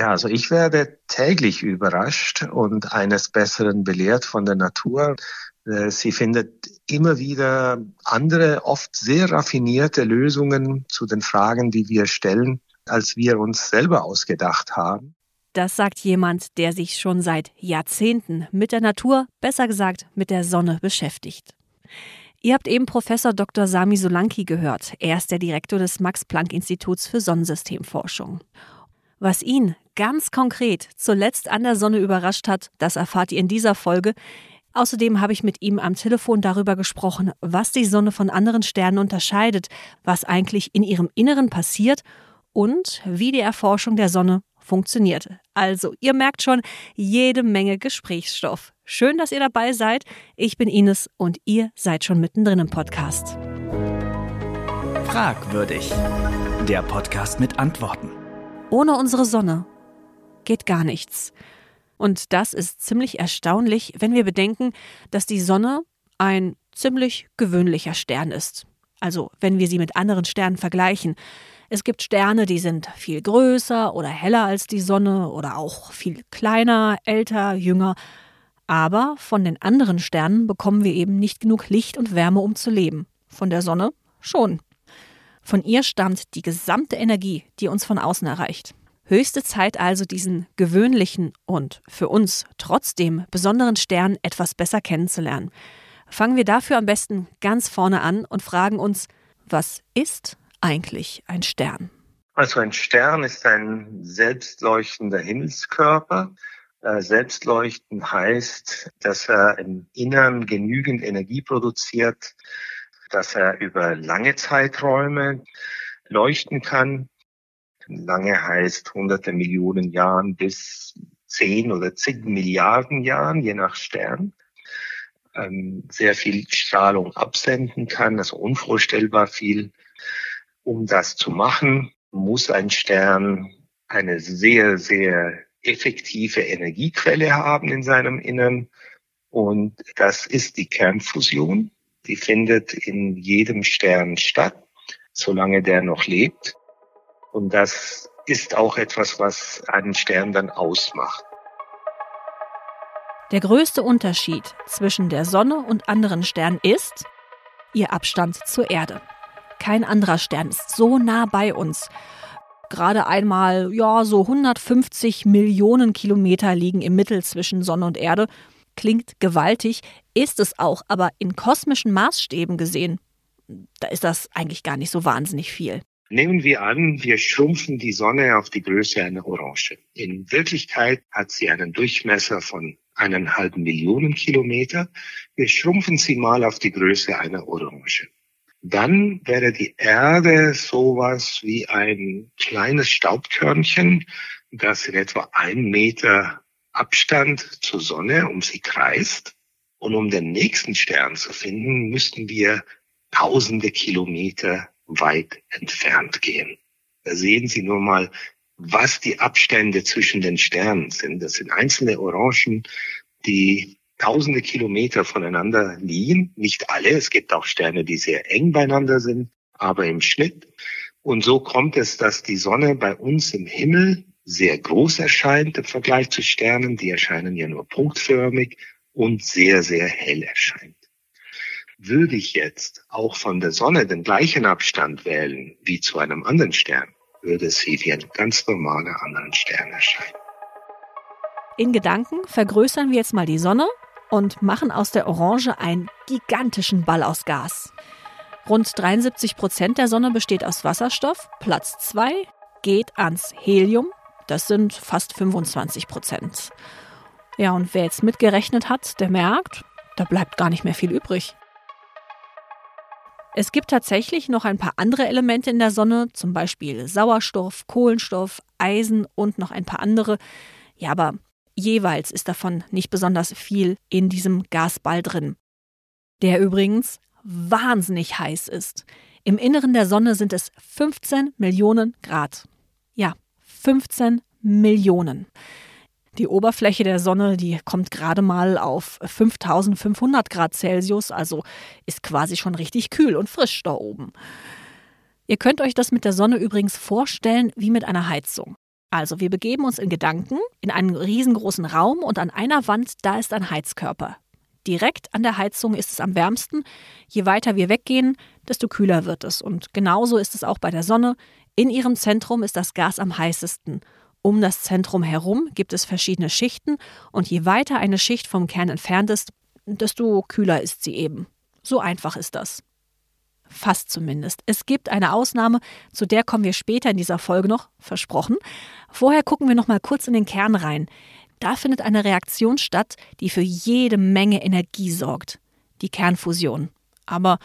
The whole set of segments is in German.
Ja, also ich werde täglich überrascht und eines Besseren belehrt von der Natur. Äh, sie findet immer wieder andere, oft sehr raffinierte Lösungen zu den Fragen, die wir stellen, als wir uns selber ausgedacht haben. Das sagt jemand, der sich schon seit Jahrzehnten mit der Natur, besser gesagt mit der Sonne beschäftigt. Ihr habt eben Professor Dr. Sami Solanki gehört. Er ist der Direktor des Max-Planck-Instituts für Sonnensystemforschung. Was ihn ganz konkret zuletzt an der Sonne überrascht hat, das erfahrt ihr in dieser Folge. Außerdem habe ich mit ihm am Telefon darüber gesprochen, was die Sonne von anderen Sternen unterscheidet, was eigentlich in ihrem Inneren passiert und wie die Erforschung der Sonne funktioniert. Also, ihr merkt schon, jede Menge Gesprächsstoff. Schön, dass ihr dabei seid. Ich bin Ines und ihr seid schon mittendrin im Podcast. Fragwürdig. Der Podcast mit Antworten. Ohne unsere Sonne geht gar nichts. Und das ist ziemlich erstaunlich, wenn wir bedenken, dass die Sonne ein ziemlich gewöhnlicher Stern ist. Also wenn wir sie mit anderen Sternen vergleichen. Es gibt Sterne, die sind viel größer oder heller als die Sonne oder auch viel kleiner, älter, jünger. Aber von den anderen Sternen bekommen wir eben nicht genug Licht und Wärme, um zu leben. Von der Sonne schon. Von ihr stammt die gesamte Energie, die uns von außen erreicht. Höchste Zeit also, diesen gewöhnlichen und für uns trotzdem besonderen Stern etwas besser kennenzulernen. Fangen wir dafür am besten ganz vorne an und fragen uns, was ist eigentlich ein Stern? Also ein Stern ist ein selbstleuchtender Himmelskörper. Äh, selbstleuchten heißt, dass er im Innern genügend Energie produziert, dass er über lange Zeiträume leuchten kann lange heißt hunderte Millionen Jahren bis zehn oder zig Milliarden Jahren, je nach Stern, ähm, sehr viel Strahlung absenden kann, also unvorstellbar viel. Um das zu machen, muss ein Stern eine sehr, sehr effektive Energiequelle haben in seinem Innern. Und das ist die Kernfusion. Die findet in jedem Stern statt, solange der noch lebt. Und das ist auch etwas, was einen Stern dann ausmacht. Der größte Unterschied zwischen der Sonne und anderen Sternen ist ihr Abstand zur Erde. Kein anderer Stern ist so nah bei uns. Gerade einmal, ja, so 150 Millionen Kilometer liegen im Mittel zwischen Sonne und Erde. Klingt gewaltig, ist es auch, aber in kosmischen Maßstäben gesehen, da ist das eigentlich gar nicht so wahnsinnig viel. Nehmen wir an, wir schrumpfen die Sonne auf die Größe einer Orange. In Wirklichkeit hat sie einen Durchmesser von eineinhalb Millionen Kilometer. Wir schrumpfen sie mal auf die Größe einer Orange. Dann wäre die Erde sowas wie ein kleines Staubkörnchen, das in etwa ein Meter Abstand zur Sonne um sie kreist. Und um den nächsten Stern zu finden, müssten wir tausende Kilometer weit entfernt gehen. Da sehen Sie nur mal, was die Abstände zwischen den Sternen sind. Das sind einzelne Orangen, die tausende Kilometer voneinander liegen. Nicht alle, es gibt auch Sterne, die sehr eng beieinander sind, aber im Schnitt. Und so kommt es, dass die Sonne bei uns im Himmel sehr groß erscheint im Vergleich zu Sternen. Die erscheinen ja nur punktförmig und sehr, sehr hell erscheint. Würde ich jetzt auch von der Sonne den gleichen Abstand wählen wie zu einem anderen Stern, würde sie wie ein ganz normaler anderen Stern erscheinen. In Gedanken vergrößern wir jetzt mal die Sonne und machen aus der Orange einen gigantischen Ball aus Gas. Rund 73 Prozent der Sonne besteht aus Wasserstoff, Platz 2 geht ans Helium, das sind fast 25 Prozent. Ja, und wer jetzt mitgerechnet hat, der merkt, da bleibt gar nicht mehr viel übrig. Es gibt tatsächlich noch ein paar andere Elemente in der Sonne, zum Beispiel Sauerstoff, Kohlenstoff, Eisen und noch ein paar andere. Ja, aber jeweils ist davon nicht besonders viel in diesem Gasball drin. Der übrigens wahnsinnig heiß ist. Im Inneren der Sonne sind es 15 Millionen Grad. Ja, 15 Millionen. Die Oberfläche der Sonne, die kommt gerade mal auf 5500 Grad Celsius, also ist quasi schon richtig kühl und frisch da oben. Ihr könnt euch das mit der Sonne übrigens vorstellen wie mit einer Heizung. Also, wir begeben uns in Gedanken in einen riesengroßen Raum und an einer Wand, da ist ein Heizkörper. Direkt an der Heizung ist es am wärmsten. Je weiter wir weggehen, desto kühler wird es. Und genauso ist es auch bei der Sonne. In ihrem Zentrum ist das Gas am heißesten. Um das Zentrum herum gibt es verschiedene Schichten und je weiter eine Schicht vom Kern entfernt ist, desto kühler ist sie eben. So einfach ist das. Fast zumindest. Es gibt eine Ausnahme, zu der kommen wir später in dieser Folge noch, versprochen. Vorher gucken wir noch mal kurz in den Kern rein. Da findet eine Reaktion statt, die für jede Menge Energie sorgt. Die Kernfusion. Aber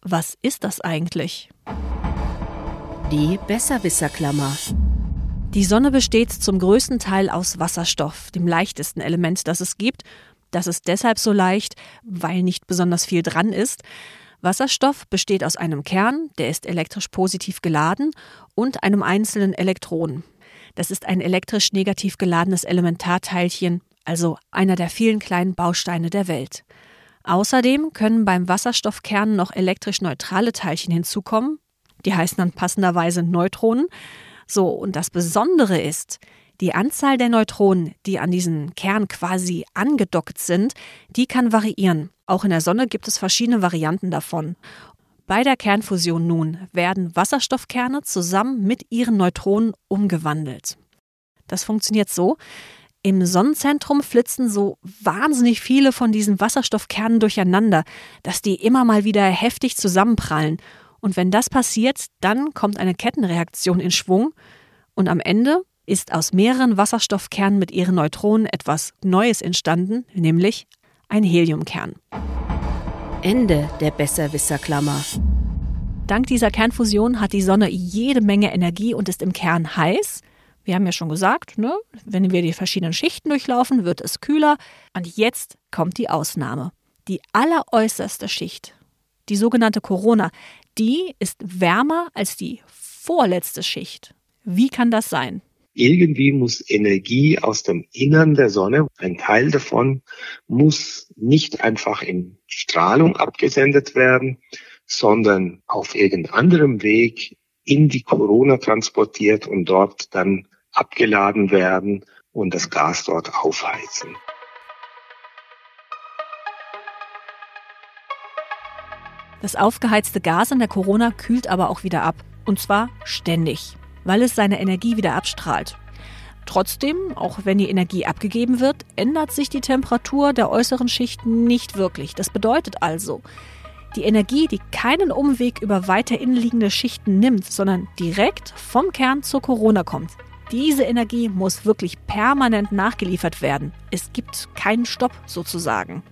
was ist das eigentlich? Die Besserwisserklammer. Die Sonne besteht zum größten Teil aus Wasserstoff, dem leichtesten Element, das es gibt. Das ist deshalb so leicht, weil nicht besonders viel dran ist. Wasserstoff besteht aus einem Kern, der ist elektrisch positiv geladen, und einem einzelnen Elektron. Das ist ein elektrisch negativ geladenes Elementarteilchen, also einer der vielen kleinen Bausteine der Welt. Außerdem können beim Wasserstoffkern noch elektrisch neutrale Teilchen hinzukommen, die heißen dann passenderweise Neutronen. So, und das Besondere ist, die Anzahl der Neutronen, die an diesen Kern quasi angedockt sind, die kann variieren. Auch in der Sonne gibt es verschiedene Varianten davon. Bei der Kernfusion nun werden Wasserstoffkerne zusammen mit ihren Neutronen umgewandelt. Das funktioniert so. Im Sonnenzentrum flitzen so wahnsinnig viele von diesen Wasserstoffkernen durcheinander, dass die immer mal wieder heftig zusammenprallen. Und wenn das passiert, dann kommt eine Kettenreaktion in Schwung und am Ende ist aus mehreren Wasserstoffkernen mit ihren Neutronen etwas Neues entstanden, nämlich ein Heliumkern. Ende der Besserwisserklammer. Dank dieser Kernfusion hat die Sonne jede Menge Energie und ist im Kern heiß. Wir haben ja schon gesagt, ne? wenn wir die verschiedenen Schichten durchlaufen, wird es kühler. Und jetzt kommt die Ausnahme. Die alleräußerste Schicht, die sogenannte Corona, die ist wärmer als die vorletzte Schicht. Wie kann das sein? Irgendwie muss Energie aus dem Innern der Sonne, ein Teil davon, muss nicht einfach in Strahlung abgesendet werden, sondern auf irgendeinem Weg in die Corona transportiert und dort dann abgeladen werden und das Gas dort aufheizen. Das aufgeheizte Gas in der Corona kühlt aber auch wieder ab. Und zwar ständig weil es seine Energie wieder abstrahlt. Trotzdem, auch wenn die Energie abgegeben wird, ändert sich die Temperatur der äußeren Schichten nicht wirklich. Das bedeutet also, die Energie, die keinen Umweg über weiter innenliegende Schichten nimmt, sondern direkt vom Kern zur Corona kommt. Diese Energie muss wirklich permanent nachgeliefert werden. Es gibt keinen Stopp sozusagen.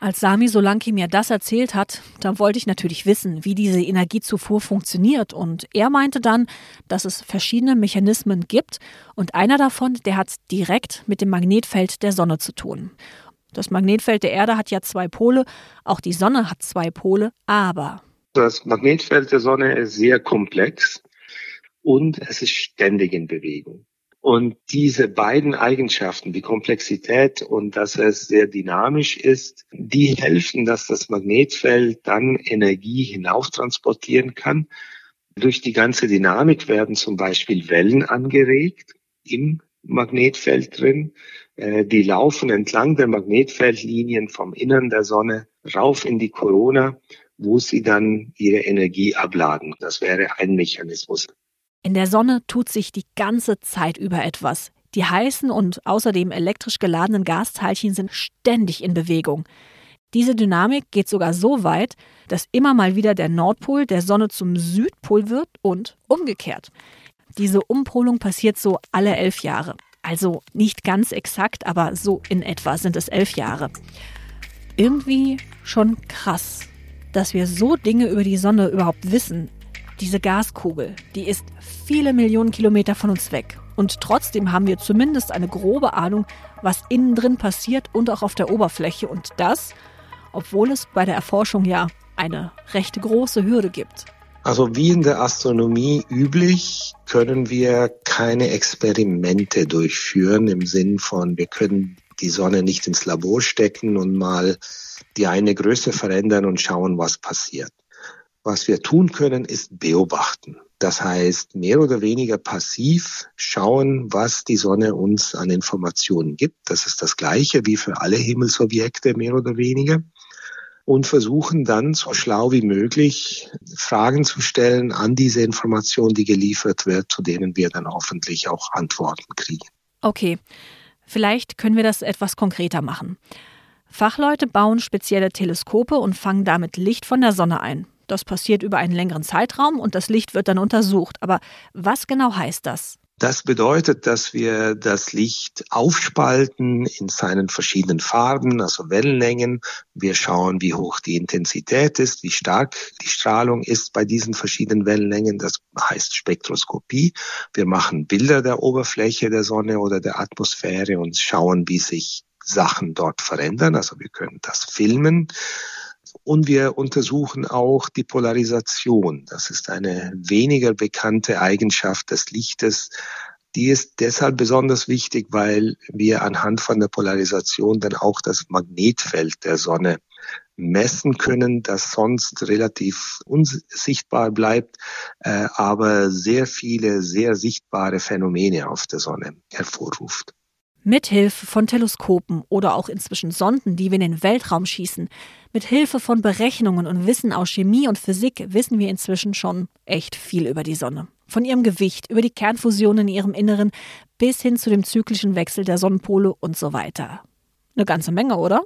Als Sami Solanki mir das erzählt hat, da wollte ich natürlich wissen, wie diese Energiezufuhr funktioniert. Und er meinte dann, dass es verschiedene Mechanismen gibt und einer davon, der hat direkt mit dem Magnetfeld der Sonne zu tun. Das Magnetfeld der Erde hat ja zwei Pole, auch die Sonne hat zwei Pole, aber. Das Magnetfeld der Sonne ist sehr komplex und es ist ständig in Bewegung. Und diese beiden Eigenschaften, die Komplexität und dass es sehr dynamisch ist, die helfen, dass das Magnetfeld dann Energie hinauftransportieren kann. Durch die ganze Dynamik werden zum Beispiel Wellen angeregt im Magnetfeld drin. Äh, die laufen entlang der Magnetfeldlinien vom Innern der Sonne rauf in die Corona, wo sie dann ihre Energie abladen. Das wäre ein Mechanismus. In der Sonne tut sich die ganze Zeit über etwas. Die heißen und außerdem elektrisch geladenen Gasteilchen sind ständig in Bewegung. Diese Dynamik geht sogar so weit, dass immer mal wieder der Nordpol der Sonne zum Südpol wird und umgekehrt. Diese Umpolung passiert so alle elf Jahre. Also nicht ganz exakt, aber so in etwa sind es elf Jahre. Irgendwie schon krass, dass wir so Dinge über die Sonne überhaupt wissen. Diese Gaskugel, die ist viele Millionen Kilometer von uns weg. Und trotzdem haben wir zumindest eine grobe Ahnung, was innen drin passiert und auch auf der Oberfläche. Und das, obwohl es bei der Erforschung ja eine recht große Hürde gibt. Also wie in der Astronomie üblich, können wir keine Experimente durchführen im Sinn von, wir können die Sonne nicht ins Labor stecken und mal die eine Größe verändern und schauen, was passiert. Was wir tun können, ist beobachten. Das heißt, mehr oder weniger passiv schauen, was die Sonne uns an Informationen gibt. Das ist das Gleiche wie für alle Himmelsobjekte, mehr oder weniger. Und versuchen dann so schlau wie möglich Fragen zu stellen an diese Information, die geliefert wird, zu denen wir dann hoffentlich auch Antworten kriegen. Okay, vielleicht können wir das etwas konkreter machen. Fachleute bauen spezielle Teleskope und fangen damit Licht von der Sonne ein. Das passiert über einen längeren Zeitraum und das Licht wird dann untersucht. Aber was genau heißt das? Das bedeutet, dass wir das Licht aufspalten in seinen verschiedenen Farben, also Wellenlängen. Wir schauen, wie hoch die Intensität ist, wie stark die Strahlung ist bei diesen verschiedenen Wellenlängen. Das heißt Spektroskopie. Wir machen Bilder der Oberfläche der Sonne oder der Atmosphäre und schauen, wie sich Sachen dort verändern. Also wir können das filmen. Und wir untersuchen auch die Polarisation. Das ist eine weniger bekannte Eigenschaft des Lichtes. Die ist deshalb besonders wichtig, weil wir anhand von der Polarisation dann auch das Magnetfeld der Sonne messen können, das sonst relativ unsichtbar bleibt, äh, aber sehr viele, sehr sichtbare Phänomene auf der Sonne hervorruft. Mithilfe von Teleskopen oder auch inzwischen Sonden, die wir in den Weltraum schießen, mit Hilfe von Berechnungen und Wissen aus Chemie und Physik wissen wir inzwischen schon echt viel über die Sonne. Von ihrem Gewicht, über die Kernfusion in ihrem Inneren bis hin zu dem zyklischen Wechsel der Sonnenpole und so weiter. Eine ganze Menge, oder?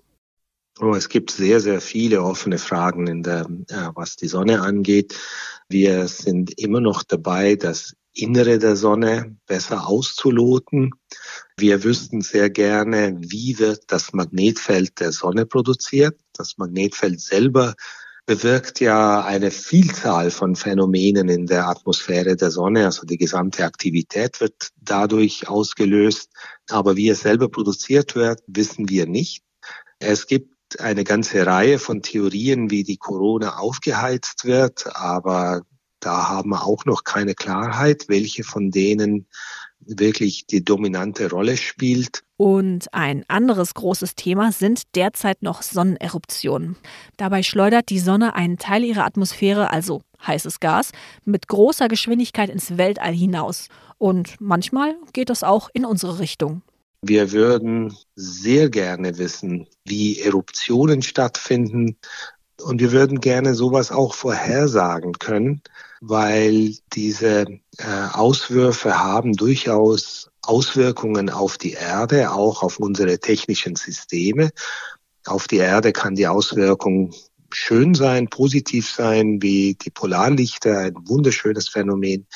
Oh, es gibt sehr, sehr viele offene Fragen, in der, äh, was die Sonne angeht. Wir sind immer noch dabei, das Innere der Sonne besser auszuloten. Wir wüssten sehr gerne, wie wird das Magnetfeld der Sonne produziert. Das Magnetfeld selber bewirkt ja eine Vielzahl von Phänomenen in der Atmosphäre der Sonne. Also die gesamte Aktivität wird dadurch ausgelöst. Aber wie es selber produziert wird, wissen wir nicht. Es gibt eine ganze Reihe von Theorien, wie die Corona aufgeheizt wird, aber da haben wir auch noch keine Klarheit, welche von denen wirklich die dominante Rolle spielt. Und ein anderes großes Thema sind derzeit noch Sonneneruptionen. Dabei schleudert die Sonne einen Teil ihrer Atmosphäre, also heißes Gas, mit großer Geschwindigkeit ins Weltall hinaus. Und manchmal geht das auch in unsere Richtung. Wir würden sehr gerne wissen, wie Eruptionen stattfinden. Und wir würden gerne sowas auch vorhersagen können weil diese äh, Auswürfe haben durchaus Auswirkungen auf die Erde, auch auf unsere technischen Systeme. Auf die Erde kann die Auswirkung schön sein, positiv sein, wie die Polarlichter, ein wunderschönes Phänomen,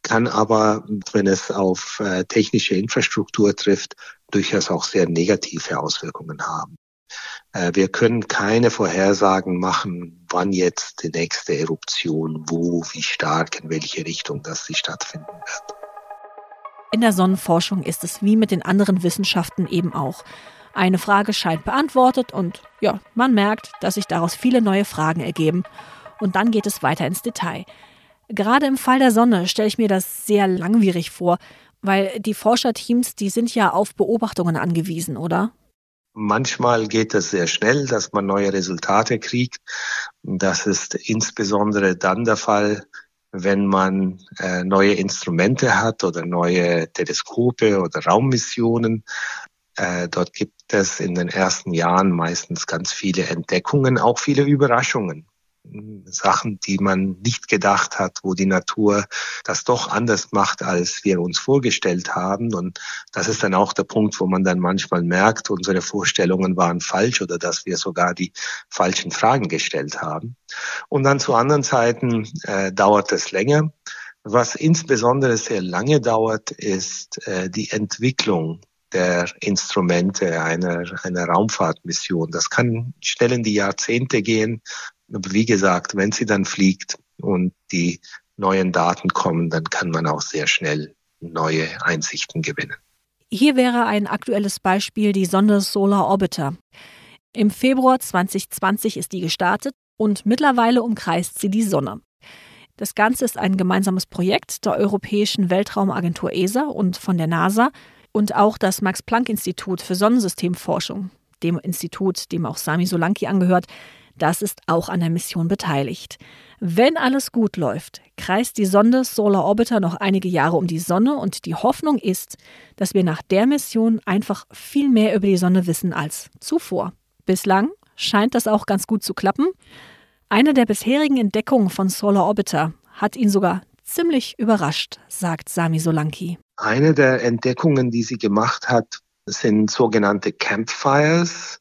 kann aber, wenn es auf äh, technische Infrastruktur trifft, durchaus auch sehr negative Auswirkungen haben. Äh, wir können keine Vorhersagen machen, wann jetzt die nächste Eruption, wo, wie stark, in welche Richtung das sie stattfinden wird. In der Sonnenforschung ist es wie mit den anderen Wissenschaften eben auch. Eine Frage scheint beantwortet und ja, man merkt, dass sich daraus viele neue Fragen ergeben. Und dann geht es weiter ins Detail. Gerade im Fall der Sonne stelle ich mir das sehr langwierig vor, weil die Forscherteams, die sind ja auf Beobachtungen angewiesen, oder? Manchmal geht es sehr schnell, dass man neue Resultate kriegt. Das ist insbesondere dann der Fall, wenn man äh, neue Instrumente hat oder neue Teleskope oder Raummissionen. Äh, dort gibt es in den ersten Jahren meistens ganz viele Entdeckungen, auch viele Überraschungen. Sachen, die man nicht gedacht hat, wo die Natur das doch anders macht, als wir uns vorgestellt haben. Und das ist dann auch der Punkt, wo man dann manchmal merkt, unsere Vorstellungen waren falsch oder dass wir sogar die falschen Fragen gestellt haben. Und dann zu anderen Zeiten äh, dauert es länger. Was insbesondere sehr lange dauert, ist äh, die Entwicklung der Instrumente einer, einer Raumfahrtmission. Das kann schnell in die Jahrzehnte gehen. Wie gesagt, wenn sie dann fliegt und die neuen Daten kommen, dann kann man auch sehr schnell neue Einsichten gewinnen. Hier wäre ein aktuelles Beispiel die Sonde Solar Orbiter. Im Februar 2020 ist die gestartet und mittlerweile umkreist sie die Sonne. Das Ganze ist ein gemeinsames Projekt der Europäischen Weltraumagentur ESA und von der NASA und auch das Max-Planck-Institut für Sonnensystemforschung, dem Institut, dem auch Sami Solanki angehört, Das ist auch an der Mission beteiligt. Wenn alles gut läuft, kreist die Sonde Solar Orbiter noch einige Jahre um die Sonne und die Hoffnung ist, dass wir nach der Mission einfach viel mehr über die Sonne wissen als zuvor. Bislang scheint das auch ganz gut zu klappen. Eine der bisherigen Entdeckungen von Solar Orbiter hat ihn sogar ziemlich überrascht, sagt Sami Solanki. Eine der Entdeckungen, die sie gemacht hat, sind sogenannte Campfires.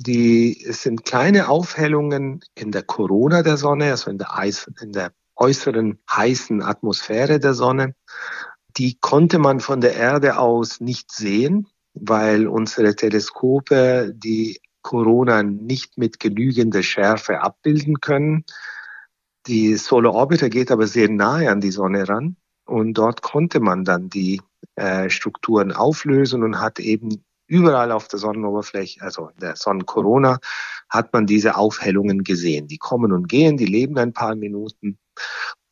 Die sind kleine Aufhellungen in der Corona der Sonne, also in der, Eis, in der äußeren heißen Atmosphäre der Sonne. Die konnte man von der Erde aus nicht sehen, weil unsere Teleskope die Corona nicht mit genügender Schärfe abbilden können. Die Solar Orbiter geht aber sehr nahe an die Sonne ran und dort konnte man dann die äh, Strukturen auflösen und hat eben überall auf der Sonnenoberfläche, also in der Sonnenkorona, hat man diese Aufhellungen gesehen. Die kommen und gehen, die leben ein paar Minuten.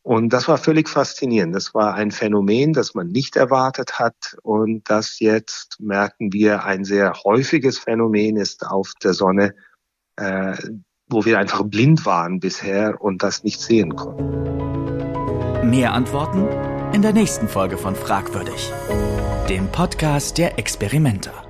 Und das war völlig faszinierend. Das war ein Phänomen, das man nicht erwartet hat und das jetzt, merken wir, ein sehr häufiges Phänomen ist auf der Sonne, äh, wo wir einfach blind waren bisher und das nicht sehen konnten. Mehr Antworten in der nächsten Folge von Fragwürdig, dem Podcast der Experimenter.